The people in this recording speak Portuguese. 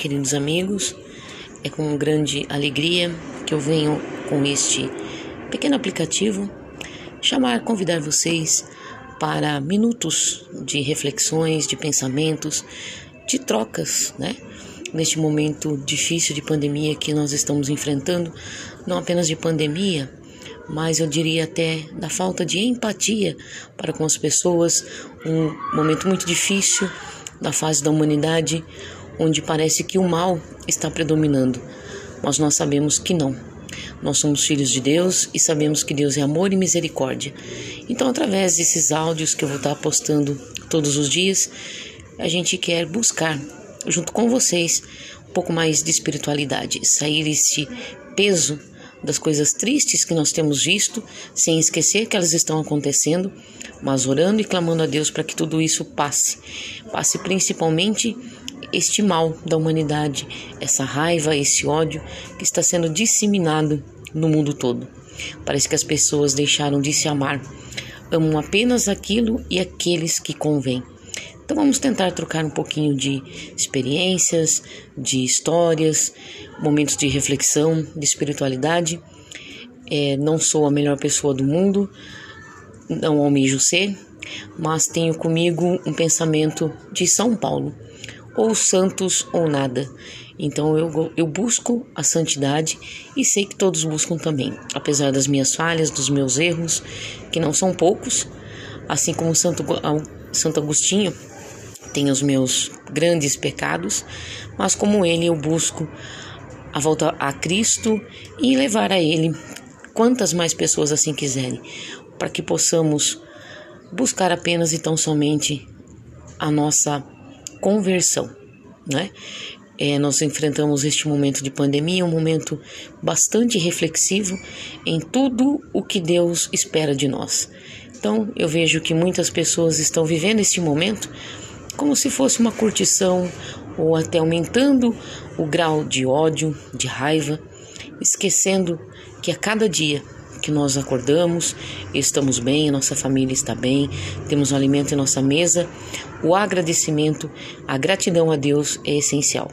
queridos amigos. É com grande alegria que eu venho com este pequeno aplicativo chamar, convidar vocês para minutos de reflexões, de pensamentos, de trocas, né? Neste momento difícil de pandemia que nós estamos enfrentando, não apenas de pandemia, mas eu diria até da falta de empatia para com as pessoas, um momento muito difícil da fase da humanidade, onde parece que o mal está predominando, mas nós sabemos que não. Nós somos filhos de Deus e sabemos que Deus é amor e misericórdia. Então, através desses áudios que eu vou estar postando todos os dias, a gente quer buscar, junto com vocês, um pouco mais de espiritualidade, sair este peso das coisas tristes que nós temos visto, sem esquecer que elas estão acontecendo, mas orando e clamando a Deus para que tudo isso passe. Passe principalmente este mal da humanidade, essa raiva, esse ódio que está sendo disseminado no mundo todo. Parece que as pessoas deixaram de se amar, amam apenas aquilo e aqueles que convém. Então vamos tentar trocar um pouquinho de experiências, de histórias, momentos de reflexão, de espiritualidade. É, não sou a melhor pessoa do mundo, não almejo ser, mas tenho comigo um pensamento de São Paulo ou santos ou nada. Então eu, eu busco a santidade e sei que todos buscam também, apesar das minhas falhas, dos meus erros, que não são poucos, assim como Santo, Santo Agostinho tem os meus grandes pecados, mas como ele eu busco a volta a Cristo e levar a Ele quantas mais pessoas assim quiserem, para que possamos buscar apenas e tão somente a nossa conversão, né? É, nós enfrentamos este momento de pandemia, um momento bastante reflexivo em tudo o que Deus espera de nós. Então, eu vejo que muitas pessoas estão vivendo este momento como se fosse uma curtição ou até aumentando o grau de ódio, de raiva, esquecendo que a cada dia que nós acordamos, estamos bem, nossa família está bem, temos um alimento em nossa mesa, o agradecimento, a gratidão a Deus é essencial.